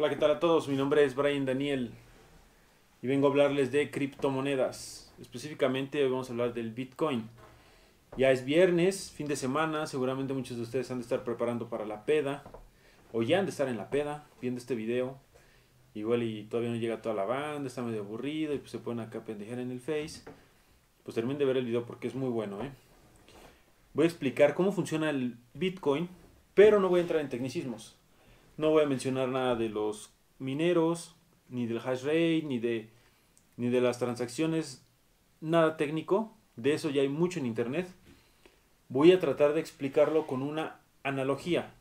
Hola, ¿qué tal a todos? Mi nombre es Brian Daniel y vengo a hablarles de criptomonedas. Específicamente hoy vamos a hablar del Bitcoin. Ya es viernes, fin de semana, seguramente muchos de ustedes han de estar preparando para la peda o ya han de estar en la peda viendo este video. Igual y todavía no llega toda la banda, está medio aburrido y pues se ponen acá a pendejar en el Face. Pues terminen de ver el video porque es muy bueno, ¿eh? Voy a explicar cómo funciona el Bitcoin, pero no voy a entrar en tecnicismos. No voy a mencionar nada de los mineros, ni del hash rate, ni de, ni de las transacciones, nada técnico. De eso ya hay mucho en internet. Voy a tratar de explicarlo con una analogía.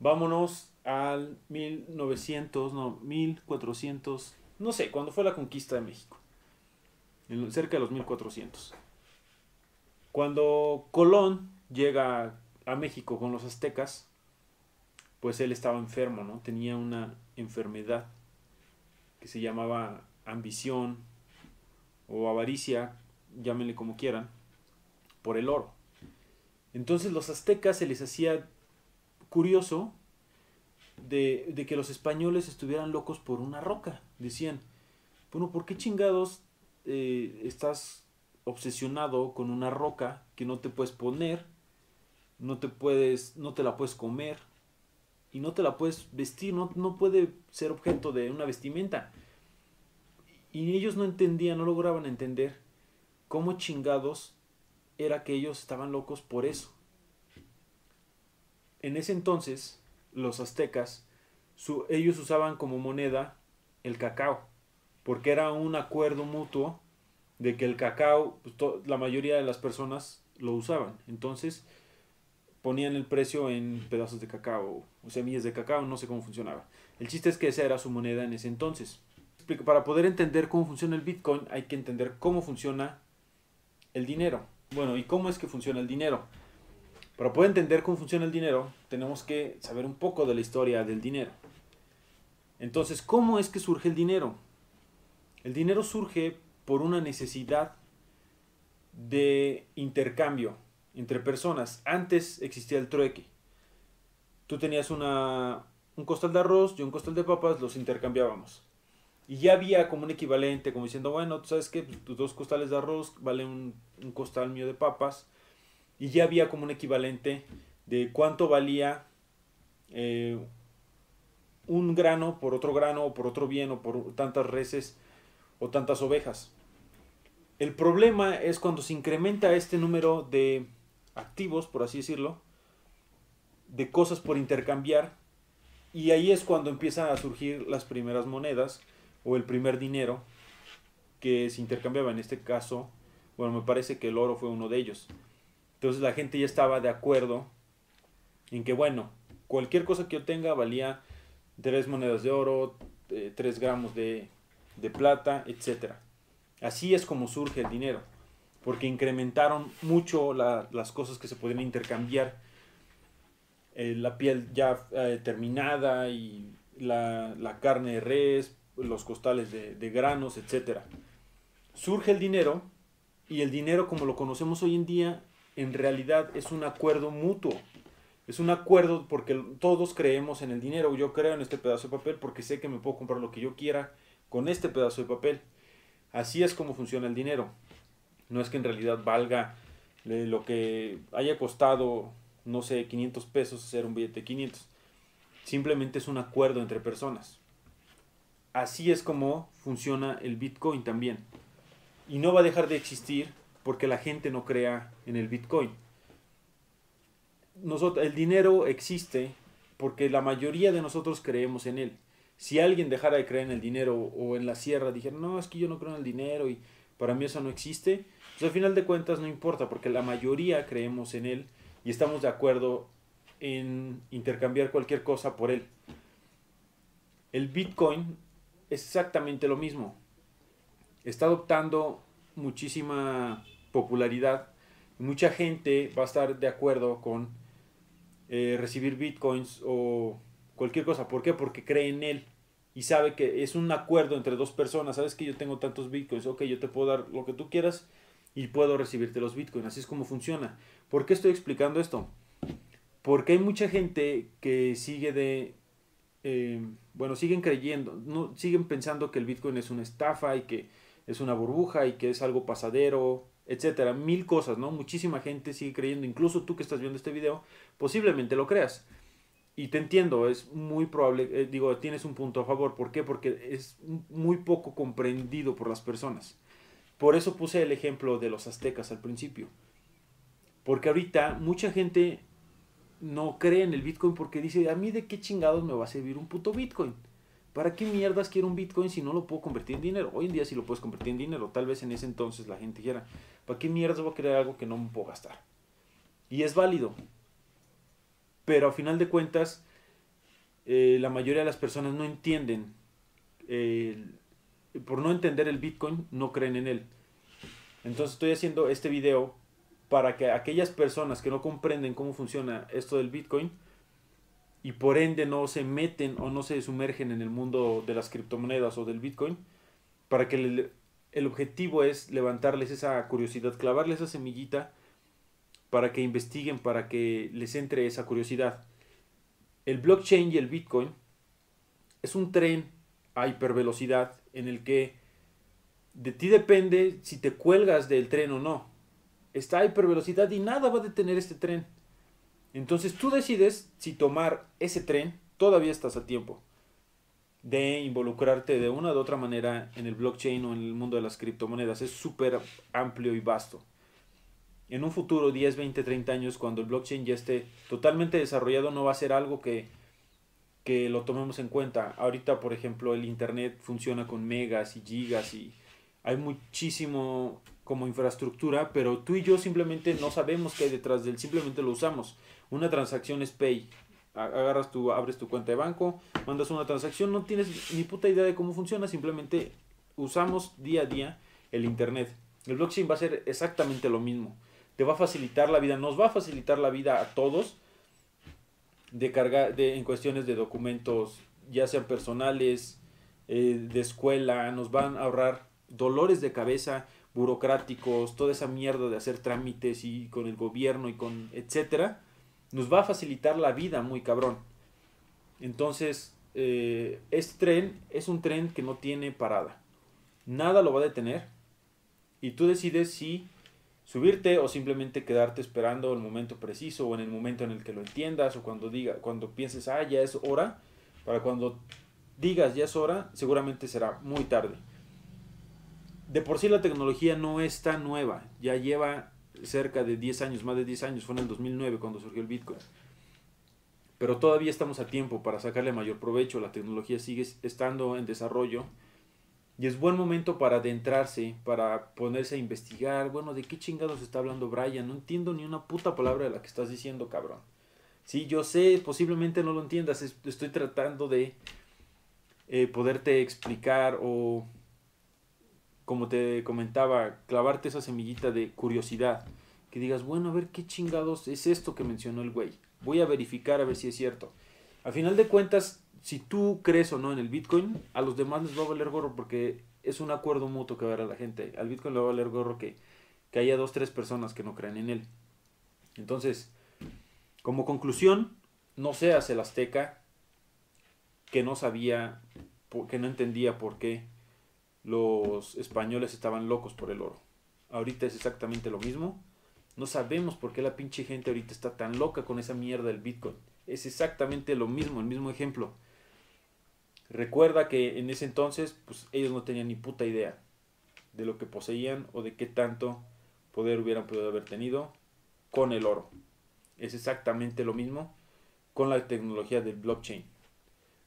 Vámonos al 1900, no, 1400, no sé, cuando fue la conquista de México. Cerca de los 1400. Cuando Colón llega a México con los aztecas, pues él estaba enfermo, ¿no? Tenía una enfermedad que se llamaba ambición o avaricia, llámenle como quieran, por el oro. Entonces los aztecas se les hacía curioso de, de, que los españoles estuvieran locos por una roca. Decían, bueno, ¿por qué chingados eh, estás obsesionado con una roca que no te puedes poner, no te puedes, no te la puedes comer y no te la puedes vestir, no, no puede ser objeto de una vestimenta? Y ellos no entendían, no lograban entender cómo chingados era que ellos estaban locos por eso. En ese entonces, los aztecas, su, ellos usaban como moneda el cacao, porque era un acuerdo mutuo de que el cacao, pues, la mayoría de las personas lo usaban. Entonces, ponían el precio en pedazos de cacao o semillas de cacao, no sé cómo funcionaba. El chiste es que esa era su moneda en ese entonces. Para poder entender cómo funciona el Bitcoin hay que entender cómo funciona el dinero. Bueno, ¿y cómo es que funciona el dinero? Para poder entender cómo funciona el dinero, tenemos que saber un poco de la historia del dinero. Entonces, ¿cómo es que surge el dinero? El dinero surge por una necesidad de intercambio entre personas. Antes existía el trueque. Tú tenías una, un costal de arroz y un costal de papas, los intercambiábamos. Y ya había como un equivalente, como diciendo, bueno, tú sabes que tus dos costales de arroz valen un, un costal mío de papas y ya había como un equivalente de cuánto valía eh, un grano por otro grano o por otro bien o por tantas reses o tantas ovejas. El problema es cuando se incrementa este número de activos, por así decirlo, de cosas por intercambiar, y ahí es cuando empiezan a surgir las primeras monedas o el primer dinero que se intercambiaba. En este caso, bueno, me parece que el oro fue uno de ellos. Entonces la gente ya estaba de acuerdo en que, bueno, cualquier cosa que yo tenga valía tres monedas de oro, eh, tres gramos de, de plata, etc. Así es como surge el dinero, porque incrementaron mucho la, las cosas que se podían intercambiar. Eh, la piel ya eh, terminada y la, la, carne de res, los costales de, de granos, etc. Surge el dinero y el dinero como lo conocemos hoy en día en realidad es un acuerdo mutuo. Es un acuerdo porque todos creemos en el dinero. Yo creo en este pedazo de papel porque sé que me puedo comprar lo que yo quiera con este pedazo de papel. Así es como funciona el dinero. No es que en realidad valga lo que haya costado, no sé, 500 pesos hacer un billete de 500. Simplemente es un acuerdo entre personas. Así es como funciona el Bitcoin también. Y no va a dejar de existir porque la gente no crea en el Bitcoin. Nosotros, el dinero existe porque la mayoría de nosotros creemos en él. Si alguien dejara de creer en el dinero o en la sierra dijera, no, es que yo no creo en el dinero y para mí eso no existe, pues al final de cuentas no importa porque la mayoría creemos en él y estamos de acuerdo en intercambiar cualquier cosa por él. El Bitcoin es exactamente lo mismo. Está adoptando muchísima popularidad. Mucha gente va a estar de acuerdo con eh, recibir bitcoins o cualquier cosa. ¿Por qué? Porque cree en él y sabe que es un acuerdo entre dos personas. Sabes que yo tengo tantos bitcoins, ok, yo te puedo dar lo que tú quieras y puedo recibirte los bitcoins. Así es como funciona. ¿Por qué estoy explicando esto? Porque hay mucha gente que sigue de eh, bueno, siguen creyendo, no, siguen pensando que el Bitcoin es una estafa y que es una burbuja y que es algo pasadero, etcétera, mil cosas, ¿no? Muchísima gente sigue creyendo, incluso tú que estás viendo este video, posiblemente lo creas. Y te entiendo, es muy probable, eh, digo, tienes un punto a favor. ¿Por qué? Porque es muy poco comprendido por las personas. Por eso puse el ejemplo de los aztecas al principio. Porque ahorita mucha gente no cree en el Bitcoin porque dice, a mí de qué chingados me va a servir un puto Bitcoin. ¿Para qué mierdas quiero un Bitcoin si no lo puedo convertir en dinero? Hoy en día sí lo puedes convertir en dinero. Tal vez en ese entonces la gente dijera, ¿para qué mierdas voy a crear algo que no me puedo gastar? Y es válido. Pero a final de cuentas, eh, la mayoría de las personas no entienden. por no entender el Bitcoin, no creen en él. Entonces estoy haciendo este video para que aquellas personas que no comprenden cómo funciona esto del Bitcoin y por ende no se meten o no se sumergen en el mundo de las criptomonedas o del Bitcoin, para que el objetivo es levantarles esa curiosidad, clavarles esa semillita para que investiguen, para que les entre esa curiosidad. El blockchain y el Bitcoin es un tren a hipervelocidad en el que de ti depende si te cuelgas del tren o no está a hipervelocidad y nada va a detener este tren. Entonces tú decides si tomar ese tren, todavía estás a tiempo de involucrarte de una u otra manera en el blockchain o en el mundo de las criptomonedas. Es súper amplio y vasto. En un futuro, 10, 20, 30 años, cuando el blockchain ya esté totalmente desarrollado, no va a ser algo que, que lo tomemos en cuenta. Ahorita, por ejemplo, el Internet funciona con megas y gigas y hay muchísimo como infraestructura, pero tú y yo simplemente no sabemos qué hay detrás de él, simplemente lo usamos. Una transacción es pay. Agarras tu, abres tu cuenta de banco, mandas una transacción, no tienes ni puta idea de cómo funciona, simplemente usamos día a día el internet. El blockchain va a ser exactamente lo mismo. Te va a facilitar la vida, nos va a facilitar la vida a todos de cargar de, en cuestiones de documentos, ya sean personales, eh, de escuela, nos van a ahorrar dolores de cabeza burocráticos, toda esa mierda de hacer trámites y con el gobierno y con etcétera, nos va a facilitar la vida muy cabrón. Entonces, este tren es un tren que no tiene parada. Nada lo va a detener. Y tú decides si subirte o simplemente quedarte esperando el momento preciso o en el momento en el que lo entiendas o cuando diga, cuando pienses, ah, ya es hora. Para cuando digas ya es hora, seguramente será muy tarde de por sí la tecnología no es tan nueva, ya lleva cerca de 10 años, más de 10 años, fue en el 2009 cuando surgió el Bitcoin. Pero todavía estamos a tiempo para sacarle mayor provecho, la tecnología sigue estando en desarrollo y es buen momento para adentrarse, para ponerse a investigar, bueno, ¿de qué chingados está hablando Brian? No entiendo ni una puta palabra de la que estás diciendo, cabrón. Sí, yo sé, posiblemente no lo entiendas, estoy tratando de eh, poderte explicar o como te comentaba, clavarte esa semillita de curiosidad. Que digas, bueno, a ver qué chingados es esto que mencionó el güey. Voy a verificar a ver si es cierto. A final de cuentas, si tú crees o no en el Bitcoin, a los demás les va a valer gorro porque es un acuerdo mutuo que va a haber a la gente. Al Bitcoin le va a valer gorro que, que haya dos, tres personas que no crean en él. Entonces, como conclusión, no seas el azteca que no sabía, que no entendía por qué los españoles estaban locos por el oro. Ahorita es exactamente lo mismo. No sabemos por qué la pinche gente ahorita está tan loca con esa mierda del Bitcoin. Es exactamente lo mismo, el mismo ejemplo. Recuerda que en ese entonces, pues ellos no tenían ni puta idea de lo que poseían o de qué tanto poder hubieran podido haber tenido con el oro. Es exactamente lo mismo con la tecnología del blockchain.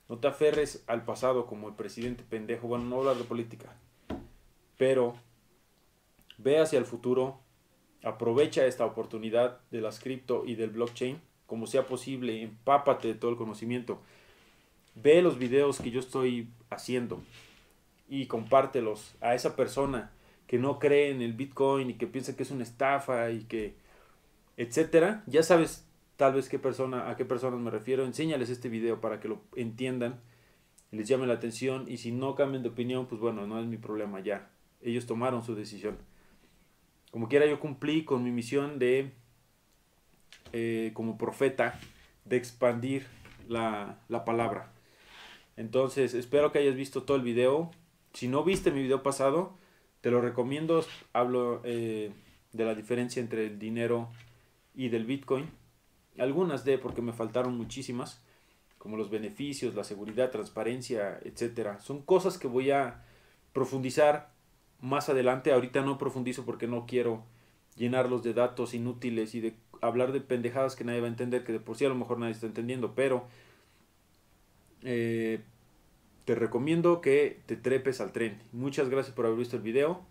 No te aferres al pasado como el presidente pendejo. Bueno, no hablar de política. Pero ve hacia el futuro. Aprovecha esta oportunidad de las cripto y del blockchain como sea posible. Empápate de todo el conocimiento. Ve los videos que yo estoy haciendo y compártelos a esa persona que no cree en el Bitcoin y que piensa que es una estafa y que etcétera. Ya sabes tal vez qué persona, a qué personas me refiero, enséñales este video para que lo entiendan, les llame la atención y si no cambian de opinión, pues bueno, no es mi problema ya. Ellos tomaron su decisión. Como quiera, yo cumplí con mi misión de, eh, como profeta, de expandir la, la palabra. Entonces, espero que hayas visto todo el video. Si no viste mi video pasado, te lo recomiendo. Hablo eh, de la diferencia entre el dinero y del Bitcoin. Algunas de, porque me faltaron muchísimas, como los beneficios, la seguridad, transparencia, etcétera. Son cosas que voy a profundizar más adelante. Ahorita no profundizo porque no quiero llenarlos de datos inútiles y de hablar de pendejadas que nadie va a entender, que de por sí a lo mejor nadie está entendiendo, pero eh, te recomiendo que te trepes al tren. Muchas gracias por haber visto el video.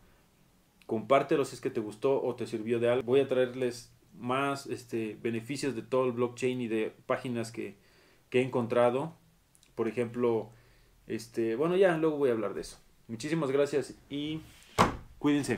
Compártelo si es que te gustó o te sirvió de algo. Voy a traerles más este, beneficios de todo el blockchain y de páginas que, que he encontrado. Por ejemplo, este, bueno, ya luego voy a hablar de eso. Muchísimas gracias y cuídense.